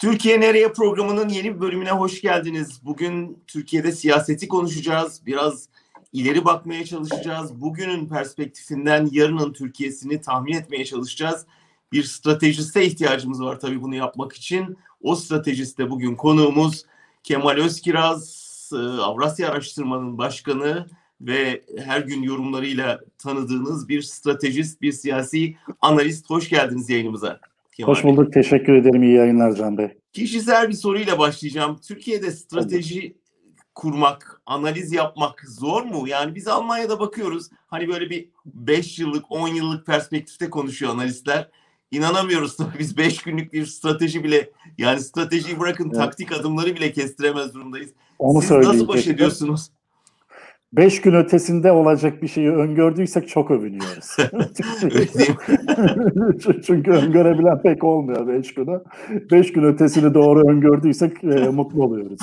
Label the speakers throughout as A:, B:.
A: Türkiye Nereye programının yeni bir bölümüne hoş geldiniz. Bugün Türkiye'de siyaseti konuşacağız. Biraz ileri bakmaya çalışacağız. Bugünün perspektifinden yarının Türkiye'sini tahmin etmeye çalışacağız. Bir stratejiste ihtiyacımız var tabii bunu yapmak için. O stratejiste bugün konuğumuz Kemal Özkiraz, e, Avrasya Araştırma'nın başkanı ve her gün yorumlarıyla tanıdığınız bir stratejist, bir siyasi analist. Hoş geldiniz yayınımıza.
B: Hoş bulduk. Teşekkür ederim. İyi yayınlar Can Bey.
A: Kişisel bir soruyla başlayacağım. Türkiye'de strateji kurmak, analiz yapmak zor mu? Yani biz Almanya'da bakıyoruz. Hani böyle bir 5 yıllık, 10 yıllık perspektifte konuşuyor analistler. İnanamıyoruz tabii biz 5 günlük bir strateji bile yani stratejiyi bırakın evet. taktik adımları bile kestiremez durumdayız. Onu Siz nasıl baş ediyorsunuz?
B: Beş gün ötesinde olacak bir şeyi öngördüysek çok övünüyoruz. Çünkü öngörebilen pek olmuyor beş günü. Beş gün ötesini doğru öngördüysek e, mutlu oluyoruz.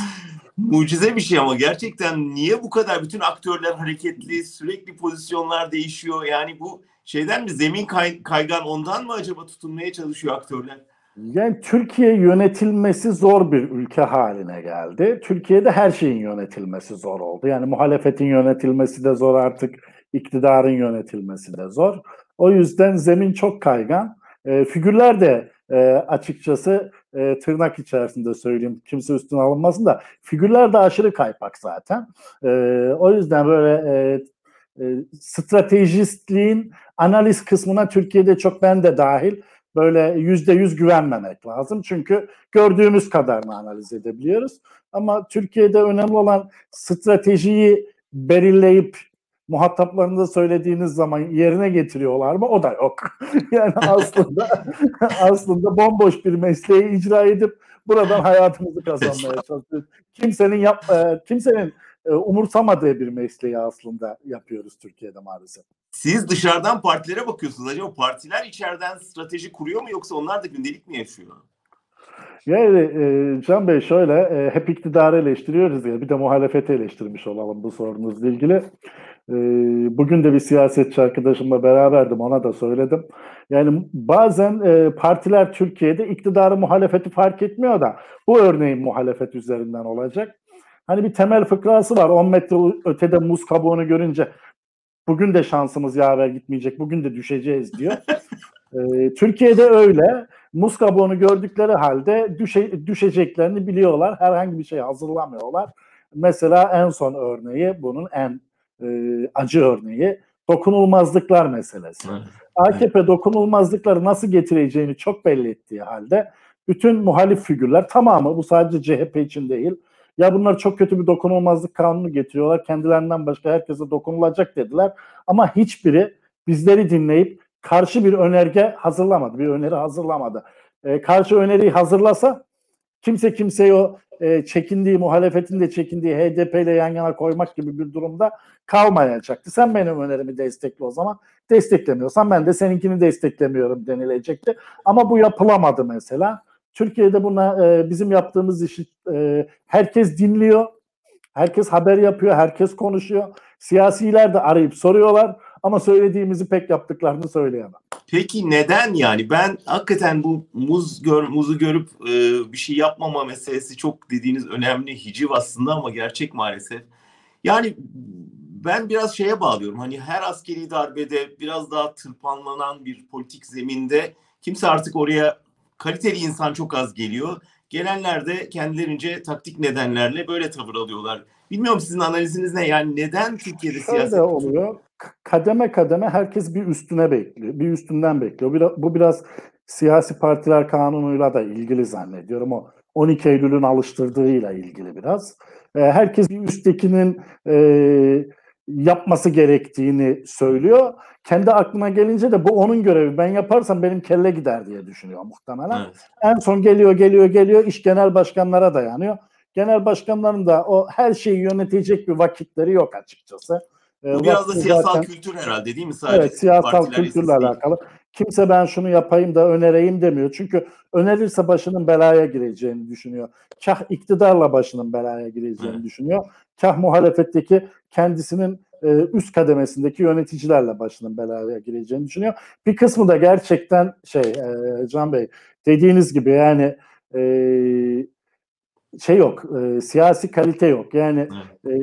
A: Mucize bir şey ama gerçekten niye bu kadar bütün aktörler hareketli, sürekli pozisyonlar değişiyor? Yani bu şeyden mi zemin kay, kaygan ondan mı acaba tutunmaya çalışıyor aktörler?
B: Yani Türkiye yönetilmesi zor bir ülke haline geldi. Türkiye'de her şeyin yönetilmesi zor oldu. Yani muhalefetin yönetilmesi de zor artık, iktidarın yönetilmesi de zor. O yüzden zemin çok kaygan. E, figürler de e, açıkçası e, tırnak içerisinde söyleyeyim kimse üstüne alınmasın da figürler de aşırı kaypak zaten. E, o yüzden böyle e, e, stratejistliğin analiz kısmına Türkiye'de çok ben de dahil böyle yüzde yüz güvenmemek lazım. Çünkü gördüğümüz kadarını analiz edebiliyoruz. Ama Türkiye'de önemli olan stratejiyi belirleyip muhataplarında söylediğiniz zaman yerine getiriyorlar mı? O da yok. yani aslında aslında bomboş bir mesleği icra edip buradan hayatımızı kazanmaya çalışıyoruz. Kimsenin yap, e, kimsenin umursamadığı bir mesleği aslında yapıyoruz Türkiye'de maalesef.
A: Siz dışarıdan partilere bakıyorsunuz. Acaba partiler içeriden strateji kuruyor mu yoksa onlar da gündelik mi yaşıyor?
B: Yani e, Can Bey şöyle e, hep iktidarı eleştiriyoruz ya bir de muhalefeti eleştirmiş olalım bu sorunuzla ilgili. E, bugün de bir siyasetçi arkadaşımla beraberdim ona da söyledim. Yani bazen e, partiler Türkiye'de iktidarı muhalefeti fark etmiyor da bu örneğin muhalefet üzerinden olacak. Hani bir temel fıkrası var 10 metre ötede muz kabuğunu görünce bugün de şansımız yaver gitmeyecek bugün de düşeceğiz diyor. e, Türkiye'de öyle muz kabuğunu gördükleri halde düşe, düşeceklerini biliyorlar. Herhangi bir şey hazırlamıyorlar. Mesela en son örneği bunun en e, acı örneği dokunulmazlıklar meselesi. Evet. AKP dokunulmazlıkları nasıl getireceğini çok belli ettiği halde bütün muhalif figürler tamamı bu sadece CHP için değil ya bunlar çok kötü bir dokunulmazlık kanunu getiriyorlar. Kendilerinden başka herkese dokunulacak dediler. Ama hiçbiri bizleri dinleyip karşı bir önerge hazırlamadı. Bir öneri hazırlamadı. E, karşı öneriyi hazırlasa kimse kimseyi o e, çekindiği, muhalefetin de çekindiği HDP ile yan yana koymak gibi bir durumda kalmayacaktı. Sen benim önerimi destekle o zaman. Desteklemiyorsan ben de seninkini desteklemiyorum denilecekti. Ama bu yapılamadı mesela. Türkiye'de buna e, bizim yaptığımız işi e, herkes dinliyor. Herkes haber yapıyor, herkes konuşuyor. Siyasiler de arayıp soruyorlar ama söylediğimizi pek yaptıklarını söyleyemem.
A: Peki neden yani? Ben hakikaten bu muz gör, muzu görüp e, bir şey yapmama meselesi çok dediğiniz önemli hiciv aslında ama gerçek maalesef. Yani ben biraz şeye bağlıyorum. Hani her askeri darbede biraz daha tırpanlanan bir politik zeminde kimse artık oraya kaliteli insan çok az geliyor. Gelenler de kendilerince taktik nedenlerle böyle tavır alıyorlar. Bilmiyorum sizin analiziniz ne? Yani neden Türkiye'de Şöyle siyaset...
B: oluyor. Kademe kademe herkes bir üstüne bekliyor. Bir üstünden bekliyor. Bu biraz siyasi partiler kanunuyla da ilgili zannediyorum. O 12 Eylül'ün alıştırdığıyla ilgili biraz. Herkes bir üsttekinin e, yapması gerektiğini söylüyor. Kendi aklına gelince de bu onun görevi. Ben yaparsam benim kelle gider diye düşünüyor muhtemelen. Evet. En son geliyor geliyor geliyor iş genel başkanlara dayanıyor. Genel başkanların da o her şeyi yönetecek bir vakitleri yok açıkçası.
A: Bu ee, biraz da siyasal zaten, kültür herhalde değil mi?
B: Sadece evet siyasal kültürle alakalı. Kimse ben şunu yapayım da önereyim demiyor. Çünkü önerirse başının belaya gireceğini düşünüyor. Kah iktidarla başının belaya gireceğini evet. düşünüyor. Kah muhalefetteki kendisinin e, üst kademesindeki yöneticilerle başının belaya gireceğini düşünüyor. Bir kısmı da gerçekten şey e, Can Bey dediğiniz gibi yani e, şey yok, e, siyasi kalite yok. Yani e,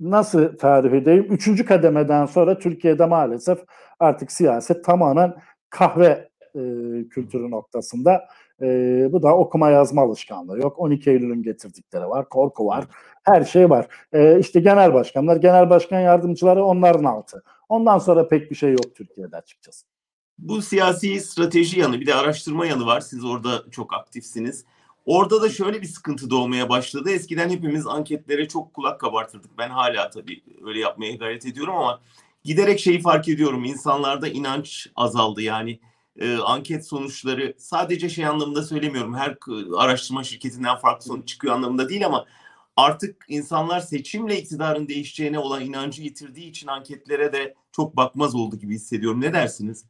B: nasıl tarif edeyim? Üçüncü kademeden sonra Türkiye'de maalesef artık siyaset tamamen kahve e, kültürü noktasında. E, bu da okuma yazma alışkanlığı yok. 12 Eylül'ün getirdikleri var, korku var, her şey var. E, işte genel başkanlar, genel başkan yardımcıları onların altı. Ondan sonra pek bir şey yok Türkiye'de açıkçası.
A: Bu siyasi strateji yanı bir de araştırma yanı var. Siz orada çok aktifsiniz. Orada da şöyle bir sıkıntı doğmaya başladı. Eskiden hepimiz anketlere çok kulak kabartırdık. Ben hala tabii öyle yapmaya gayret ediyorum ama giderek şeyi fark ediyorum. İnsanlarda inanç azaldı. Yani e, anket sonuçları sadece şey anlamında söylemiyorum. Her araştırma şirketinden farklı sonuç çıkıyor anlamında değil ama artık insanlar seçimle iktidarın değişeceğine olan inancı yitirdiği için anketlere de çok bakmaz oldu gibi hissediyorum. Ne dersiniz?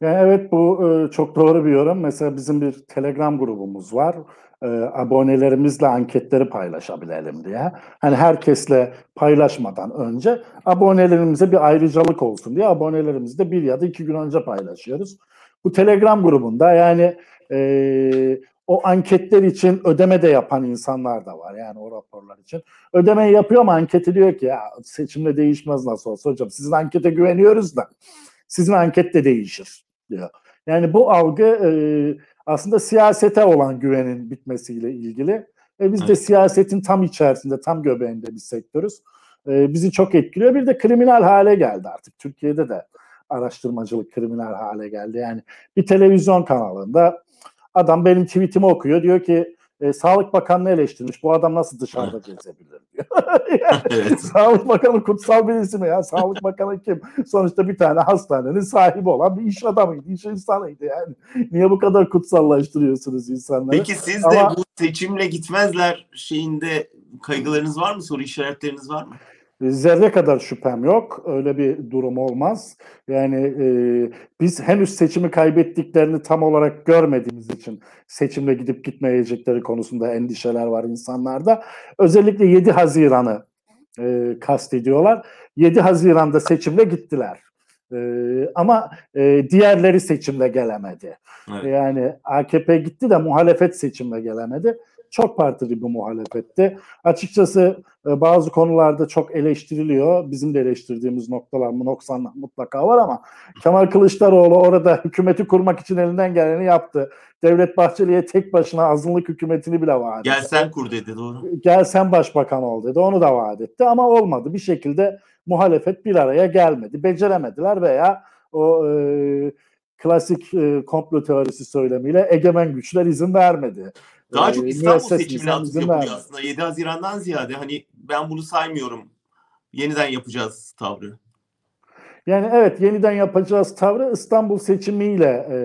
B: Yani evet bu e, çok doğru bir yorum. Mesela bizim bir Telegram grubumuz var. E, abonelerimizle anketleri paylaşabilelim diye. Hani herkesle paylaşmadan önce abonelerimize bir ayrıcalık olsun diye abonelerimizi bir ya da iki gün önce paylaşıyoruz. Bu Telegram grubunda yani e, o anketler için ödeme de yapan insanlar da var yani o raporlar için. Ödemeyi yapıyor ama anketi diyor ki ya seçimde değişmez nasıl olsa hocam sizin ankete güveniyoruz da sizin anket de değişir diyor. Yani bu algı e, aslında siyasete olan güvenin bitmesiyle ilgili. E, biz de evet. siyasetin tam içerisinde, tam göbeğinde bir sektörüz. E, bizi çok etkiliyor. Bir de kriminal hale geldi artık. Türkiye'de de araştırmacılık kriminal hale geldi. Yani bir televizyon kanalında adam benim tweetimi okuyor. Diyor ki e, Sağlık Bakanlığı eleştirmiş. Bu adam nasıl dışarıda gezebilir diyor. yani, evet. Sağlık Bakanı kutsal bir isim ya. Sağlık Bakanı kim? Sonuçta bir tane hastanenin sahibi olan bir iş adamıydı, iş insanıydı yani. Niye bu kadar kutsallaştırıyorsunuz insanları?
A: Peki siz de Ama, bu seçimle gitmezler şeyinde kaygılarınız var mı? Soru işaretleriniz var mı?
B: Zerre kadar şüphem yok. Öyle bir durum olmaz. Yani e, biz henüz seçimi kaybettiklerini tam olarak görmediğimiz için seçimle gidip gitmeyecekleri konusunda endişeler var insanlarda. Özellikle 7 Haziran'ı e, kastediyorlar. 7 Haziran'da seçimle gittiler. E, ama e, diğerleri seçimle gelemedi. Evet. Yani AKP gitti de muhalefet seçimle gelemedi çok partili bir muhalefetti. Açıkçası e, bazı konularda çok eleştiriliyor. Bizim de eleştirdiğimiz noktalar mı noksanlar mutlaka var ama Kemal Kılıçdaroğlu orada hükümeti kurmak için elinden geleni yaptı. Devlet Bahçeli'ye tek başına azınlık hükümetini bile vaat etti.
A: Gel sen kur dedi doğru.
B: Gel sen başbakan ol dedi. Onu da vaat etti ama olmadı. Bir şekilde muhalefet bir araya gelmedi. Beceremediler veya o e, klasik e, komplo teorisi söylemiyle egemen güçler izin vermedi.
A: Daha çok İstanbul seçimini atıyor aslında. 7 Haziran'dan ziyade hani ben bunu saymıyorum. Yeniden yapacağız tavrı.
B: Yani evet yeniden yapacağız tavrı İstanbul seçimiyle e,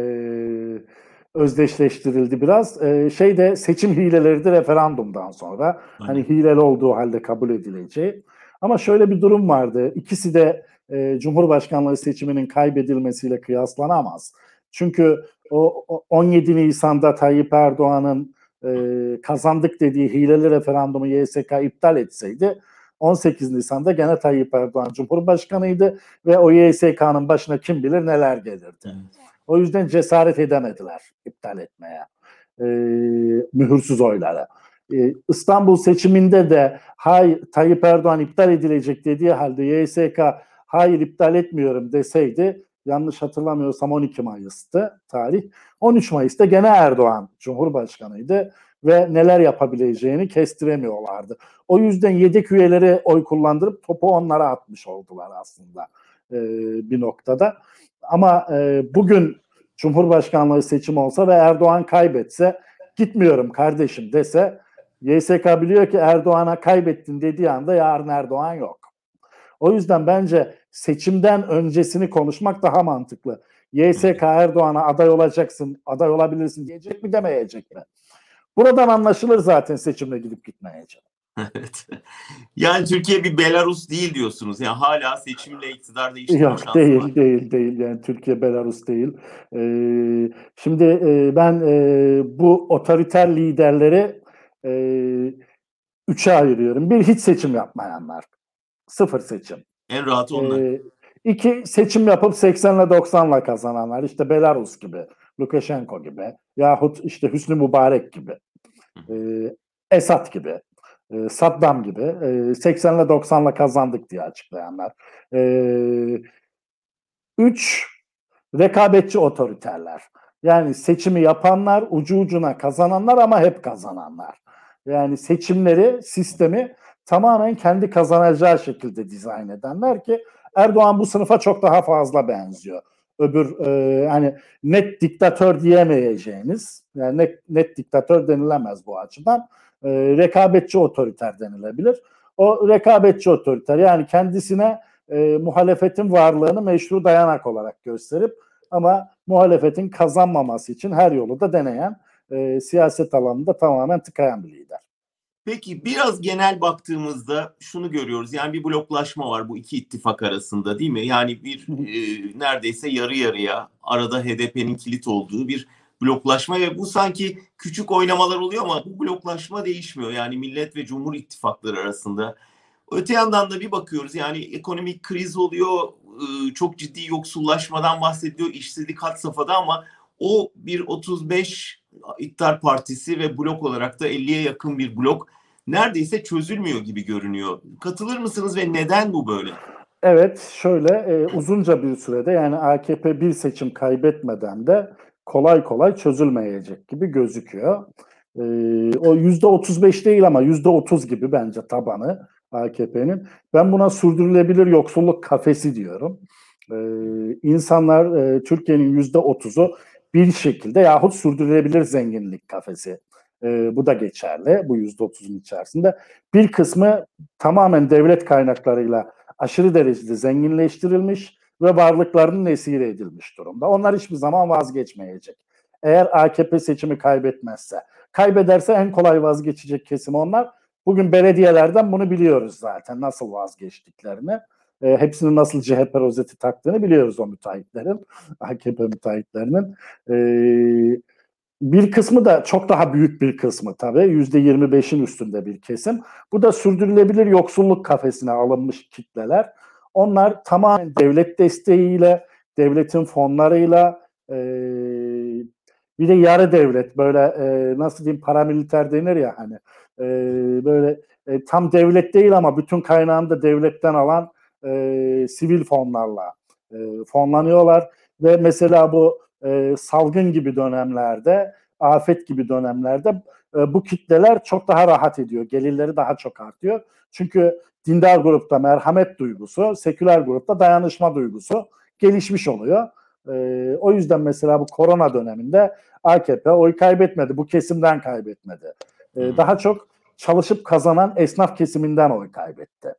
B: özdeşleştirildi biraz. E, şeyde seçim hileleri de referandumdan sonra. Aynen. Hani hileli olduğu halde kabul edileceği. Ama şöyle bir durum vardı. İkisi de e, Cumhurbaşkanlığı seçiminin kaybedilmesiyle kıyaslanamaz. Çünkü o, o 17 Nisan'da Tayyip Erdoğan'ın e, kazandık dediği hileli referandumu YSK iptal etseydi 18 Nisan'da gene Tayyip Erdoğan Cumhurbaşkanıydı ve o YSK'nın başına kim bilir neler gelirdi. O yüzden cesaret edemediler iptal etmeye. E, mühürsüz oylara. E, İstanbul seçiminde de hay Tayyip Erdoğan iptal edilecek dediği halde YSK hayır iptal etmiyorum deseydi yanlış hatırlamıyorsam 12 Mayıs'tı tarih. 13 Mayıs'ta gene Erdoğan Cumhurbaşkanıydı ve neler yapabileceğini kestiremiyorlardı. O yüzden yedek üyeleri oy kullandırıp topu onlara atmış oldular aslında e, bir noktada. Ama e, bugün Cumhurbaşkanlığı seçim olsa ve Erdoğan kaybetse gitmiyorum kardeşim dese YSK biliyor ki Erdoğan'a kaybettin dediği anda yarın Erdoğan yok. O yüzden bence seçimden öncesini konuşmak daha mantıklı. YSK Erdoğan'a aday olacaksın, aday olabilirsin diyecek mi demeyecek mi? Buradan anlaşılır zaten seçimle gidip gitmeyecek.
A: Evet. Yani Türkiye bir Belarus değil diyorsunuz. Yani hala seçimle iktidar değiştirme
B: Yok şansı değil, var. değil, değil. Yani Türkiye Belarus değil. Ee, şimdi e, ben e, bu otoriter liderleri e, üçe ayırıyorum. Bir hiç seçim yapmayanlar. Sıfır seçim.
A: En rahat onlar. Ee,
B: iki seçim yapıp 80 ile 90 ile kazananlar. İşte Belarus gibi. Lukashenko gibi yahut işte Hüsnü Mübarek gibi e, Esat gibi e, Saddam gibi e, 80 ile 90 ile kazandık diye açıklayanlar. E, üç rekabetçi otoriterler. Yani seçimi yapanlar, ucu ucuna kazananlar ama hep kazananlar. Yani seçimleri, sistemi tamamen kendi kazanacağı şekilde dizayn edenler ki Erdoğan bu sınıfa çok daha fazla benziyor. Öbür e, hani net diktatör diyemeyeceğiniz, yani net, net diktatör denilemez bu açıdan. E, rekabetçi otoriter denilebilir. O rekabetçi otoriter yani kendisine e, muhalefetin varlığını meşru dayanak olarak gösterip ama muhalefetin kazanmaması için her yolu da deneyen e, siyaset alanında tamamen tıkayan bir lider.
A: Peki biraz genel baktığımızda şunu görüyoruz. Yani bir bloklaşma var bu iki ittifak arasında değil mi? Yani bir e, neredeyse yarı yarıya arada HDP'nin kilit olduğu bir bloklaşma ve bu sanki küçük oynamalar oluyor ama bu bloklaşma değişmiyor. Yani Millet ve Cumhur ittifakları arasında. Öte yandan da bir bakıyoruz yani ekonomik kriz oluyor, e, çok ciddi yoksullaşmadan bahsediyor, işsizlik had safhada ama o bir 35 iktidar partisi ve blok olarak da 50'ye yakın bir blok neredeyse çözülmüyor gibi görünüyor. Katılır mısınız ve neden bu böyle?
B: Evet, şöyle e, uzunca bir sürede yani AKP bir seçim kaybetmeden de kolay kolay çözülmeyecek gibi gözüküyor. E, o yüzde 35 değil ama yüzde 30 gibi bence tabanı AKP'nin. Ben buna sürdürülebilir yoksulluk kafesi diyorum. E, insanlar e, Türkiye'nin yüzde 30'u bir şekilde yahut sürdürülebilir zenginlik kafesi e, bu da geçerli bu yüzde otuzun içerisinde. Bir kısmı tamamen devlet kaynaklarıyla aşırı derecede zenginleştirilmiş ve varlıklarının esir edilmiş durumda. Onlar hiçbir zaman vazgeçmeyecek. Eğer AKP seçimi kaybetmezse, kaybederse en kolay vazgeçecek kesim onlar. Bugün belediyelerden bunu biliyoruz zaten nasıl vazgeçtiklerini. E, hepsinin nasıl CHP rozeti taktığını biliyoruz o müteahhitlerin, AKP müteahhitlerinin. E, bir kısmı da çok daha büyük bir kısmı tabii. Yüzde 25'in üstünde bir kesim. Bu da sürdürülebilir yoksulluk kafesine alınmış kitleler. Onlar tamamen devlet desteğiyle, devletin fonlarıyla, e, bir de yarı devlet böyle e, nasıl diyeyim paramiliter denir ya hani e, böyle e, tam devlet değil ama bütün kaynağını da devletten alan e, sivil fonlarla e, fonlanıyorlar ve mesela bu e, salgın gibi dönemlerde, afet gibi dönemlerde e, bu kitleler çok daha rahat ediyor. Gelirleri daha çok artıyor. Çünkü dindar grupta merhamet duygusu, seküler grupta dayanışma duygusu gelişmiş oluyor. E, o yüzden mesela bu korona döneminde AKP oy kaybetmedi. Bu kesimden kaybetmedi. E, daha çok çalışıp kazanan esnaf kesiminden oy kaybetti.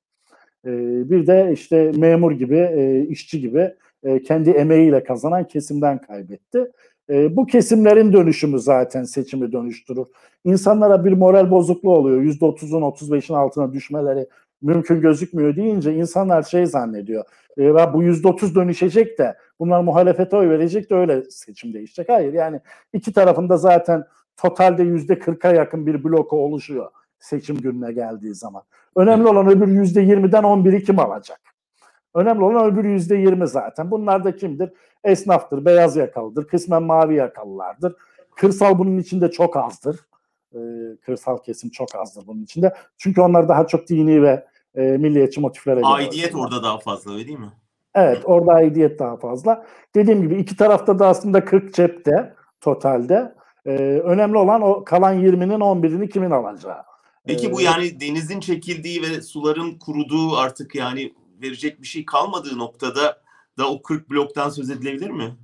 B: E, bir de işte memur gibi, e, işçi gibi e, kendi emeğiyle kazanan kesimden kaybetti. E, bu kesimlerin dönüşümü zaten seçimi dönüştürür. İnsanlara bir moral bozukluğu oluyor. %30'un 35'in altına düşmeleri mümkün gözükmüyor deyince insanlar şey zannediyor. E, bu %30 dönüşecek de bunlar muhalefete oy verecek de öyle seçim değişecek. Hayır yani iki tarafında zaten totalde %40'a yakın bir bloku oluşuyor seçim gününe geldiği zaman. Önemli olan öbür %20'den 11'i kim alacak? Önemli olan öbür yüzde yirmi zaten. Bunlar da kimdir? Esnaftır, beyaz yakalıdır, kısmen mavi yakalılardır. Kırsal bunun içinde çok azdır. Ee, kırsal kesim çok azdır bunun içinde. Çünkü onlar daha çok dini ve e, milliyetçi motiflere
A: Aidiyet orada daha fazla öyle değil mi?
B: Evet orada aidiyet daha fazla. Dediğim gibi iki tarafta da aslında 40 cepte totalde. Ee, önemli olan o kalan 20'nin 11'ini kimin alacağı.
A: Peki bu yani denizin çekildiği ve suların kuruduğu artık yani verecek bir şey kalmadığı noktada da o 40 bloktan söz edilebilir mi?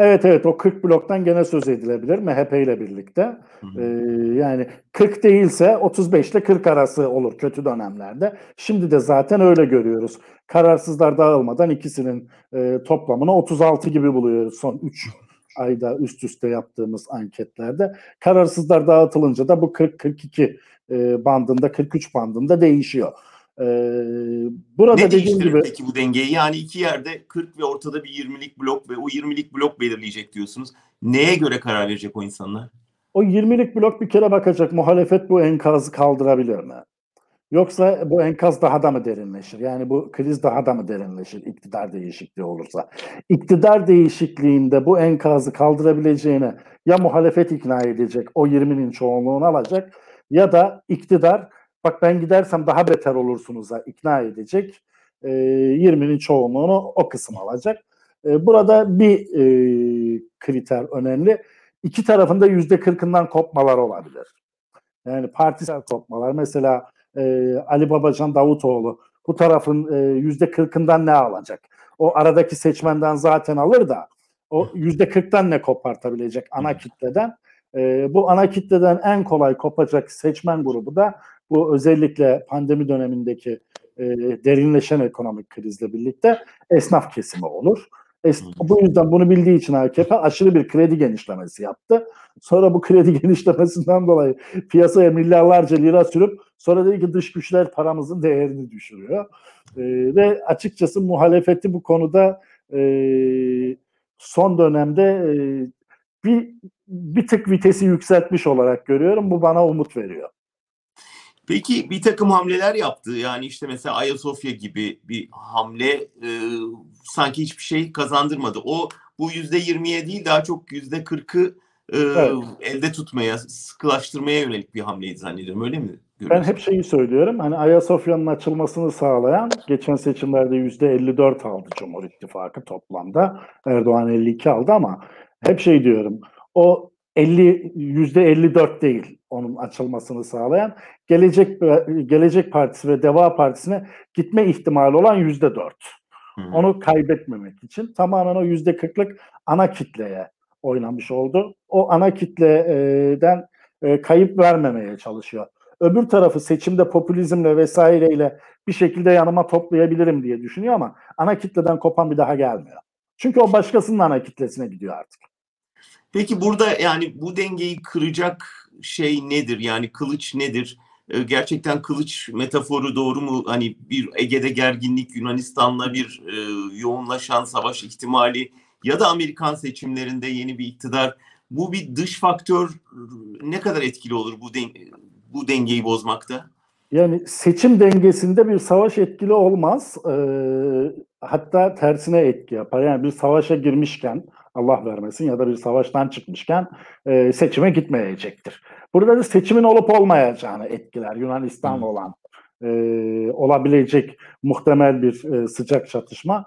B: Evet evet o 40 bloktan gene söz edilebilir MHP ile birlikte. Hı hı. Ee, yani 40 değilse 35 ile 40 arası olur kötü dönemlerde. Şimdi de zaten öyle görüyoruz. Kararsızlar dağılmadan ikisinin e, toplamını 36 gibi buluyoruz son 3 ayda üst üste yaptığımız anketlerde. Kararsızlar dağıtılınca da bu 40-42 e, bandında 43 bandında değişiyor. Ee, burada
A: ne
B: dediğim gibi
A: peki bu dengeyi? Yani iki yerde 40 ve ortada bir 20'lik blok ve o 20'lik blok belirleyecek diyorsunuz. Neye göre karar verecek o insanlar?
B: O 20'lik blok bir kere bakacak muhalefet bu enkazı kaldırabilir mi? Yoksa bu enkaz daha da mı derinleşir? Yani bu kriz daha da mı derinleşir iktidar değişikliği olursa? İktidar değişikliğinde bu enkazı kaldırabileceğine ya muhalefet ikna edecek, o 20'nin çoğunluğunu alacak ya da iktidar bak ben gidersem daha beter olursunuz'a ikna edecek. E, 20'nin çoğunluğunu o kısım alacak. E, burada bir e, kriter önemli. İki tarafında yüzde kırkından kopmalar olabilir. Yani partisel kopmalar. Mesela e, Ali Babacan Davutoğlu bu tarafın yüzde kırkından ne alacak? O aradaki seçmenden zaten alır da o yüzde kırktan ne kopartabilecek ana kitleden? E, bu ana kitleden en kolay kopacak seçmen grubu da bu özellikle pandemi dönemindeki e, derinleşen ekonomik krizle birlikte esnaf kesimi olur. Es, bu yüzden bunu bildiği için AKP aşırı bir kredi genişlemesi yaptı. Sonra bu kredi genişlemesinden dolayı piyasaya milyarlarca lira sürüp sonra dedi ki dış güçler paramızın değerini düşürüyor. E, ve açıkçası muhalefeti bu konuda e, son dönemde e, bir bir tık vitesi yükseltmiş olarak görüyorum. Bu bana umut veriyor.
A: Peki bir takım hamleler yaptı. Yani işte mesela Ayasofya gibi bir hamle e, sanki hiçbir şey kazandırmadı. O bu yüzde yirmiye değil daha çok yüzde kırkı e, evet. elde tutmaya, sıkılaştırmaya yönelik bir hamleydi zannediyorum. Öyle mi?
B: Ben hep şeyi söylüyorum. Hani Ayasofya'nın açılmasını sağlayan geçen seçimlerde yüzde 54 aldı Cumhur İttifakı toplamda. Erdoğan 52 aldı ama hep şey diyorum. O 50 yüzde 54 değil onun açılmasını sağlayan gelecek gelecek partisi ve Deva Partisi'ne gitme ihtimali olan yüzde 4. Onu kaybetmemek için tamamen o yüzde 40'lık ana kitleye oynamış oldu. O ana kitleden e, kayıp vermemeye çalışıyor. Öbür tarafı seçimde popülizmle vesaireyle bir şekilde yanıma toplayabilirim diye düşünüyor ama ana kitleden kopan bir daha gelmiyor. Çünkü o başkasının ana kitlesine gidiyor artık.
A: Peki burada yani bu dengeyi kıracak şey nedir? Yani kılıç nedir? Ee, gerçekten kılıç metaforu doğru mu? Hani bir Ege'de gerginlik, Yunanistan'la bir e, yoğunlaşan savaş ihtimali ya da Amerikan seçimlerinde yeni bir iktidar. Bu bir dış faktör ne kadar etkili olur bu den bu dengeyi bozmakta?
B: Yani seçim dengesinde bir savaş etkili olmaz. Ee, hatta tersine etki yapar. Yani bir savaşa girmişken Allah vermesin ya da bir savaştan çıkmışken e, seçime gitmeyecektir. Burada da seçimin olup olmayacağını etkiler Yunanistan'la olan e, olabilecek muhtemel bir e, sıcak çatışma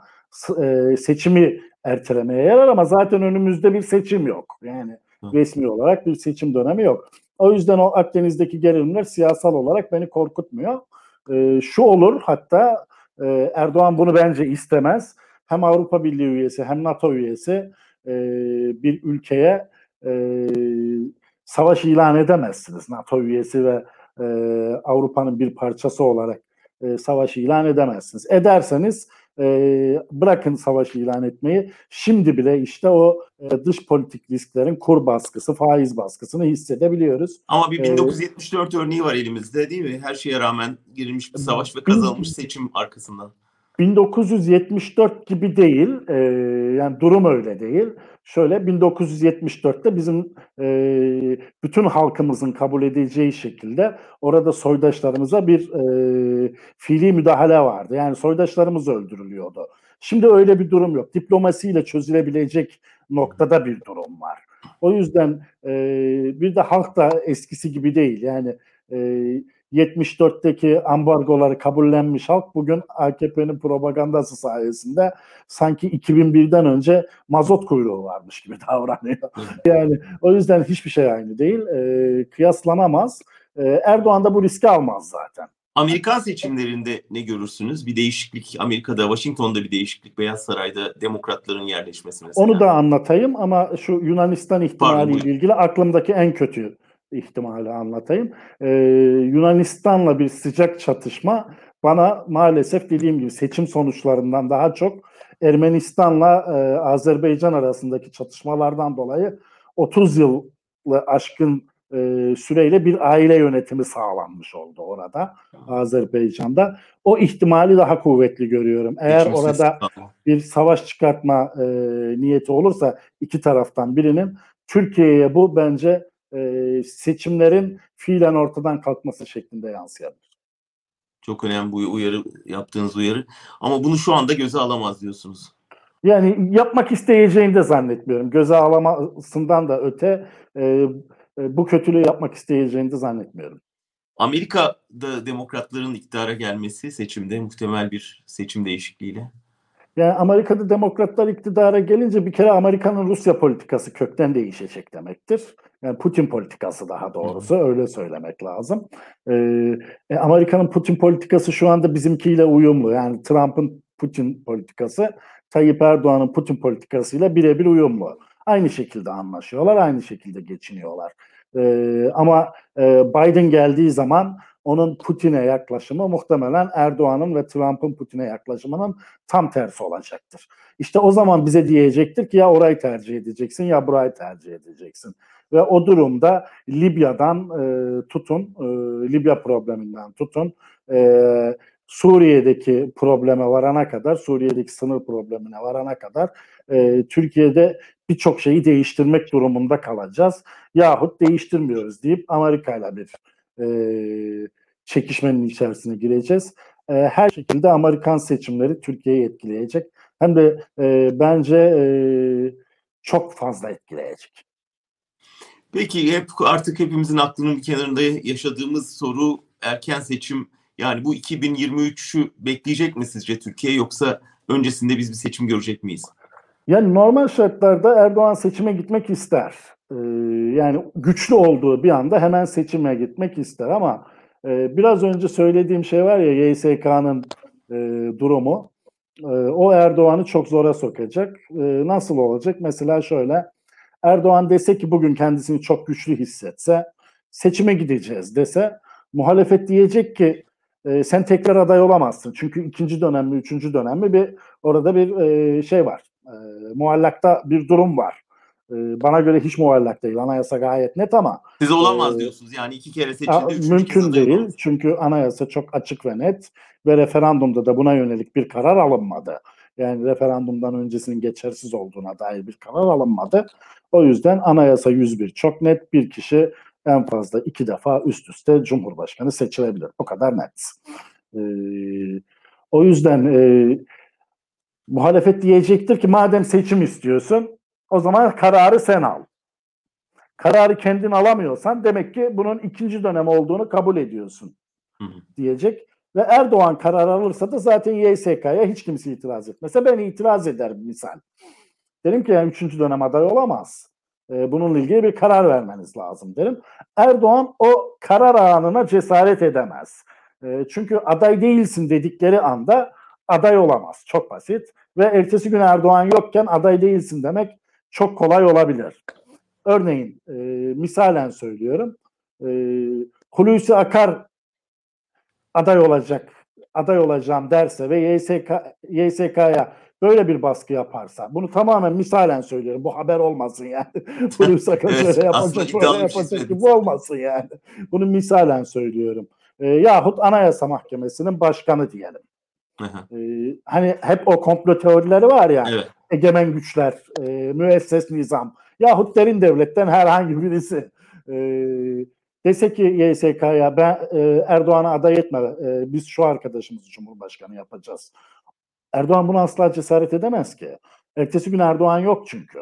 B: e, seçimi ertelemeye yarar ama zaten önümüzde bir seçim yok. Yani Hı. resmi olarak bir seçim dönemi yok. O yüzden o Akdeniz'deki gerilimler siyasal olarak beni korkutmuyor. E, şu olur hatta e, Erdoğan bunu bence istemez. Hem Avrupa Birliği üyesi hem NATO üyesi e, bir ülkeye e, savaş ilan edemezsiniz. NATO üyesi ve e, Avrupa'nın bir parçası olarak e, savaş ilan edemezsiniz. Ederseniz e, bırakın savaşı ilan etmeyi. Şimdi bile işte o e, dış politik risklerin kur baskısı, faiz baskısını hissedebiliyoruz.
A: Ama bir 1974 ee, örneği var elimizde değil mi? Her şeye rağmen girilmiş bir savaş ve kazanılmış seçim arkasından.
B: 1974 gibi değil, e, yani durum öyle değil. Şöyle 1974'te bizim e, bütün halkımızın kabul edeceği şekilde orada soydaşlarımıza bir e, fiili müdahale vardı. Yani soydaşlarımız öldürülüyordu. Şimdi öyle bir durum yok. Diplomasiyle çözülebilecek noktada bir durum var. O yüzden e, bir de halk da eskisi gibi değil. Yani e, 74'teki ambargoları kabullenmiş halk bugün AKP'nin propagandası sayesinde sanki 2001'den önce mazot kuyruğu varmış gibi davranıyor. yani o yüzden hiçbir şey aynı değil. E, kıyaslanamaz. E, Erdoğan da bu riski almaz zaten.
A: Amerikan seçimlerinde ne görürsünüz? Bir değişiklik Amerika'da, Washington'da bir değişiklik, Beyaz Saray'da demokratların yerleşmesi mesela.
B: Onu da anlatayım ama şu Yunanistan ihtimaliyle ilgili aklımdaki en kötü ihtimali anlatayım. Ee, Yunanistan'la bir sıcak çatışma bana maalesef dediğim gibi seçim sonuçlarından daha çok Ermenistan'la e, Azerbaycan arasındaki çatışmalardan dolayı 30 yılı aşkın e, süreyle bir aile yönetimi sağlanmış oldu orada Azerbaycan'da. O ihtimali daha kuvvetli görüyorum. Eğer Geçim orada bir savaş çıkartma e, niyeti olursa iki taraftan birinin Türkiye'ye bu bence e, seçimlerin fiilen ortadan kalkması şeklinde yansıyabilir.
A: Çok önemli bu uyarı yaptığınız uyarı. Ama bunu şu anda göze alamaz diyorsunuz.
B: Yani yapmak isteyeceğini de zannetmiyorum. Göze alamasından da öte e, e, bu kötülüğü yapmak isteyeceğini de zannetmiyorum.
A: Amerika'da demokratların iktidara gelmesi seçimde muhtemel bir seçim değişikliğiyle.
B: Yani Amerika'da demokratlar iktidara gelince bir kere Amerika'nın Rusya politikası kökten değişecek demektir. Yani Putin politikası daha doğrusu öyle söylemek lazım. Ee, e, Amerika'nın Putin politikası şu anda bizimkiyle uyumlu. Yani Trump'ın Putin politikası Tayyip Erdoğan'ın Putin politikasıyla birebir uyumlu. Aynı şekilde anlaşıyorlar, aynı şekilde geçiniyorlar. Ee, ama e, Biden geldiği zaman onun Putin'e yaklaşımı muhtemelen Erdoğan'ın ve Trump'ın Putin'e yaklaşımının tam tersi olacaktır. İşte o zaman bize diyecektir ki ya orayı tercih edeceksin ya burayı tercih edeceksin. Ve o durumda Libya'dan e, tutun, e, Libya probleminden tutun, e, Suriye'deki probleme varana kadar, Suriye'deki sınır problemine varana kadar e, Türkiye'de birçok şeyi değiştirmek durumunda kalacağız. Yahut değiştirmiyoruz deyip Amerika'yla bir e, çekişmenin içerisine gireceğiz. E, her şekilde Amerikan seçimleri Türkiye'yi etkileyecek. Hem de e, bence e, çok fazla etkileyecek.
A: Peki hep artık hepimizin aklının bir kenarında yaşadığımız soru erken seçim yani bu 2023'ü bekleyecek mi sizce Türkiye yoksa öncesinde biz bir seçim görecek miyiz?
B: Yani normal şartlarda Erdoğan seçime gitmek ister. Ee, yani güçlü olduğu bir anda hemen seçime gitmek ister ama e, biraz önce söylediğim şey var ya YSK'nın e, durumu e, o Erdoğan'ı çok zora sokacak. E, nasıl olacak? Mesela şöyle Erdoğan dese ki bugün kendisini çok güçlü hissetse seçime gideceğiz dese muhalefet diyecek ki e, sen tekrar aday olamazsın. Çünkü ikinci dönem mi, üçüncü dönem mi bir orada bir e, şey var. E, muallakta bir durum var. E, bana göre hiç muallak değil. Anayasa gayet net ama.
A: Siz olamaz e, diyorsunuz. Yani iki kere seçildi.
B: Mümkün değil. Olamaz. Çünkü anayasa çok açık ve net ve referandumda da buna yönelik bir karar alınmadı. Yani referandumdan öncesinin geçersiz olduğuna dair bir karar alınmadı. O yüzden anayasa 101 çok net. Bir kişi en fazla iki defa üst üste Cumhurbaşkanı seçilebilir. O kadar net. Ee, o yüzden e, muhalefet diyecektir ki madem seçim istiyorsun o zaman kararı sen al. Kararı kendin alamıyorsan demek ki bunun ikinci dönem olduğunu kabul ediyorsun diyecek. Ve Erdoğan karar alırsa da zaten YSK'ya hiç kimse itiraz etmese ben itiraz ederim misal. Derim ki yani üçüncü dönem aday olamaz. Ee, bununla ilgili bir karar vermeniz lazım derim. Erdoğan o karar anına cesaret edemez. Ee, çünkü aday değilsin dedikleri anda aday olamaz. Çok basit. Ve ertesi gün Erdoğan yokken aday değilsin demek çok kolay olabilir. Örneğin e, misalen söylüyorum. E, Hulusi Akar aday olacak, aday olacağım derse ve YSK, YSK'ya böyle bir baskı yaparsa, bunu tamamen misalen söylüyorum, bu haber olmasın yani. Hulusi Akar evet, şöyle yapacak, böyle yapacak ki bu olmasın yani. Bunu misalen söylüyorum. E, yahut Anayasa Mahkemesi'nin başkanı diyelim. Ee, hani hep o komplo teorileri var ya evet. egemen güçler, e, müesses nizam yahut derin devletten herhangi birisi e, dese ki YSK'ya ben e, Erdoğan'a aday etme e, biz şu arkadaşımızı Cumhurbaşkanı yapacağız. Erdoğan buna asla cesaret edemez ki. Ertesi gün Erdoğan yok çünkü.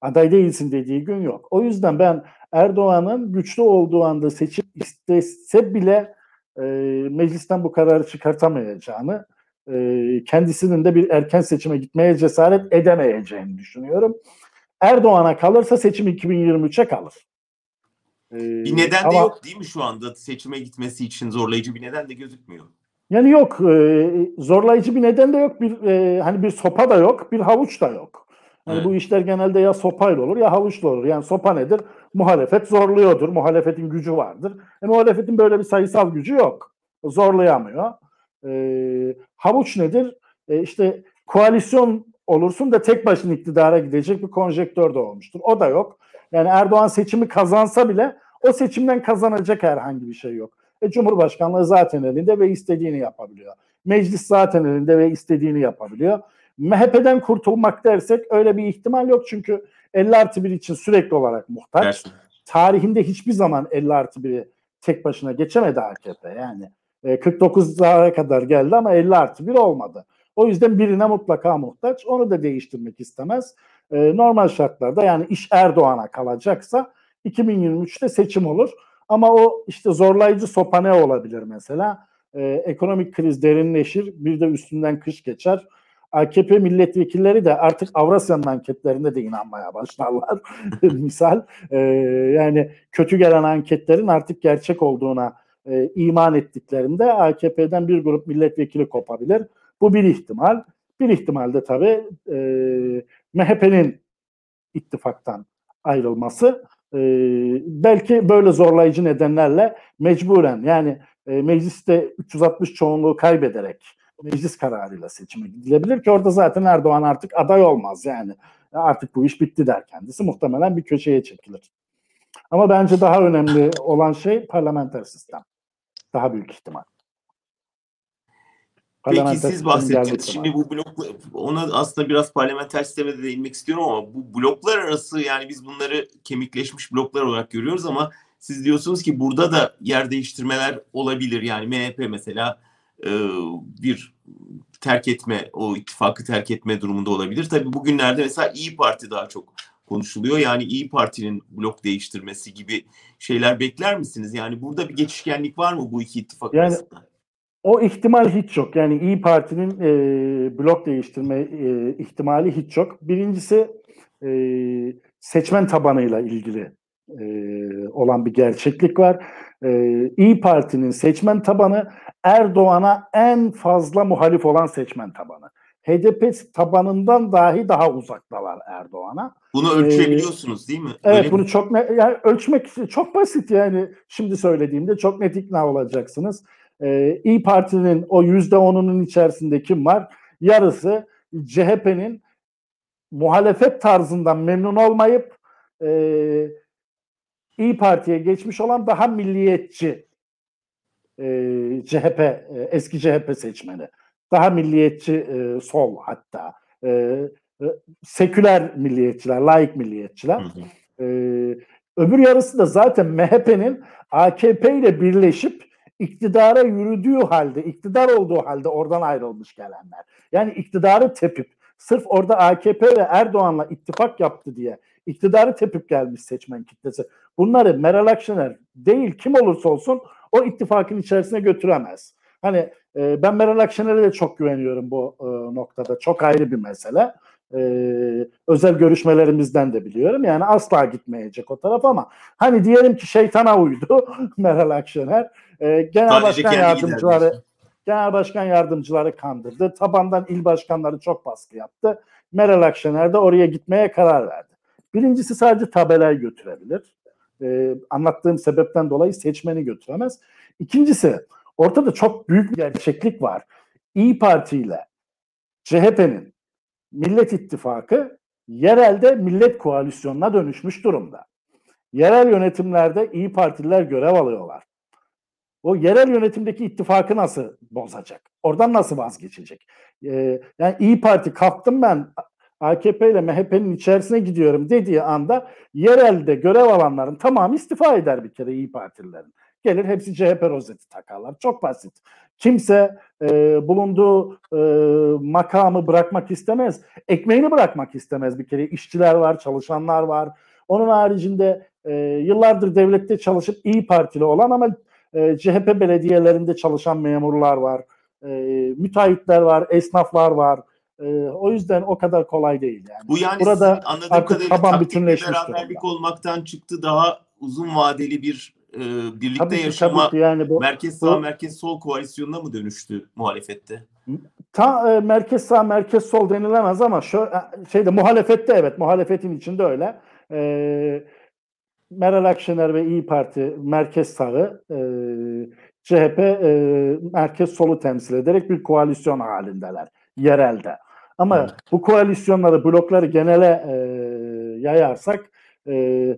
B: Aday değilsin dediği gün yok. O yüzden ben Erdoğan'ın güçlü olduğu anda seçim istese bile e, meclisten bu kararı çıkartamayacağını, e, kendisinin de bir erken seçime gitmeye cesaret edemeyeceğini düşünüyorum. Erdoğan'a kalırsa seçim 2023'e kalır.
A: Ee, bir neden ama, de yok değil mi şu anda seçime gitmesi için zorlayıcı bir neden de gözükmüyor.
B: Yani yok e, zorlayıcı bir neden de yok bir e, hani bir sopa da yok bir havuç da yok. Yani evet. bu işler genelde ya sopayla olur ya havuçla olur. Yani sopa nedir? Muhalefet zorluyordur. Muhalefetin gücü vardır. E, muhalefetin böyle bir sayısal gücü yok. Zorlayamıyor. E, havuç nedir? E, işte koalisyon olursun da tek başına iktidara gidecek bir konjektör de olmuştur. O da yok. Yani Erdoğan seçimi kazansa bile o seçimden kazanacak herhangi bir şey yok. E, Cumhurbaşkanlığı zaten elinde ve istediğini yapabiliyor. Meclis zaten elinde ve istediğini yapabiliyor. MHP'den kurtulmak dersek öyle bir ihtimal yok çünkü 50 artı 1 için sürekli olarak muhtaç. Evet. Tarihinde hiçbir zaman 50 artı 1'i tek başına geçemedi AKP yani. E, 49'lara kadar geldi ama 50 artı 1 olmadı. O yüzden birine mutlaka muhtaç. Onu da değiştirmek istemez. E, normal şartlarda yani iş Erdoğan'a kalacaksa 2023'te seçim olur. Ama o işte zorlayıcı sopa ne olabilir mesela? E, ekonomik kriz derinleşir. Bir de üstünden kış geçer. AKP milletvekilleri de artık Avrasya'nın anketlerinde de inanmaya başlarlar. Misal e, yani kötü gelen anketlerin artık gerçek olduğuna e, iman ettiklerinde AKP'den bir grup milletvekili kopabilir. Bu bir ihtimal. Bir ihtimal de tabii e, MHP'nin ittifaktan ayrılması. E, belki böyle zorlayıcı nedenlerle mecburen yani e, mecliste 360 çoğunluğu kaybederek meclis kararıyla seçime gidilebilir ki orada zaten Erdoğan artık aday olmaz yani. Artık bu iş bitti der kendisi. Muhtemelen bir köşeye çekilir. Ama bence daha önemli olan şey parlamenter sistem. Daha büyük ihtimal.
A: Peki siz bahsettiniz. Şimdi bu blok ona aslında biraz parlamenter sisteme de değinmek istiyorum ama bu bloklar arası yani biz bunları kemikleşmiş bloklar olarak görüyoruz ama siz diyorsunuz ki burada da yer değiştirmeler olabilir. Yani MHP mesela bir terk etme, o ittifakı terk etme durumunda olabilir. Tabii bugünlerde mesela İyi Parti daha çok konuşuluyor. Yani İyi Parti'nin blok değiştirmesi gibi şeyler bekler misiniz? Yani burada bir geçişkenlik var mı bu iki ittifak
B: yani,
A: arasında?
B: O ihtimal hiç yok. Yani İyi Parti'nin e, blok değiştirme e, ihtimali hiç yok. Birincisi e, seçmen tabanıyla ilgili e, olan bir gerçeklik var. E, İyi Parti'nin seçmen tabanı Erdoğan'a en fazla muhalif olan seçmen tabanı. HDP tabanından dahi daha uzaktalar Erdoğan'a.
A: Bunu ölçebiliyorsunuz ee, değil mi?
B: Evet Öyle bunu mi? çok ne, yani ölçmek çok basit yani şimdi söylediğimde çok net ikna olacaksınız. Ee, İyi Parti'nin o yüzde onunun içerisinde kim var? Yarısı CHP'nin muhalefet tarzından memnun olmayıp e, İyi Parti'ye geçmiş olan daha milliyetçi e, CHP, e, eski CHP seçmeni. Daha milliyetçi e, sol hatta. E, e, seküler milliyetçiler, laik milliyetçiler. Hı hı. E, öbür yarısı da zaten MHP'nin AKP ile birleşip iktidara yürüdüğü halde, iktidar olduğu halde oradan ayrılmış gelenler. Yani iktidarı tepip sırf orada AKP ve Erdoğan'la ittifak yaptı diye iktidarı tepip gelmiş seçmen kitlesi. Bunları Meral Akşener değil kim olursa olsun o ittifakın içerisine götüremez. Hani e, ben Meral Akşener'e de çok güveniyorum bu e, noktada. Çok ayrı bir mesele. E, özel görüşmelerimizden de biliyorum. Yani asla gitmeyecek o taraf ama hani diyelim ki şeytana uydu Meral Akşener. E, genel Sadece başkan yardımcıları genel başkan yardımcıları kandırdı. Tabandan il başkanları çok baskı yaptı. Meral Akşener de oraya gitmeye karar verdi. Birincisi sadece tabelayı götürebilir. Ee, anlattığım sebepten dolayı seçmeni götüremez. İkincisi ortada çok büyük bir gerçeklik var. İyi Parti ile CHP'nin Millet İttifakı yerelde millet koalisyonuna dönüşmüş durumda. Yerel yönetimlerde İyi Partililer görev alıyorlar. O yerel yönetimdeki ittifakı nasıl bozacak? Oradan nasıl vazgeçecek? Ee, yani İyi Parti kalktım ben AKP ile MHP'nin içerisine gidiyorum dediği anda yerelde görev alanların tamamı istifa eder bir kere İyi Partililerin. Gelir hepsi CHP rozeti takarlar. Çok basit. Kimse e, bulunduğu e, makamı bırakmak istemez. Ekmeğini bırakmak istemez bir kere. İşçiler var, çalışanlar var. Onun haricinde e, yıllardır devlette çalışıp İyi Partili olan ama e, CHP belediyelerinde çalışan memurlar var. E, müteahhitler var, esnaflar var e, o yüzden o kadar kolay değil yani.
A: Bu yani Burada anladığım artık taban bütünleşmiş beraberlik olmaktan çıktı daha uzun vadeli bir e, birlikte tabii yaşama tabii ki yani bu, merkez sağ bu, merkez sol koalisyonuna mı dönüştü muhalefette?
B: Ta e, merkez sağ merkez sol denilemez ama şu e, şeyde muhalefette evet muhalefetin içinde öyle. E, Meral Akşener ve İyi Parti merkez sağı e, CHP e, merkez solu temsil ederek bir koalisyon halindeler yerelde. Ama evet. bu koalisyonları, blokları genele e, yayarsak e,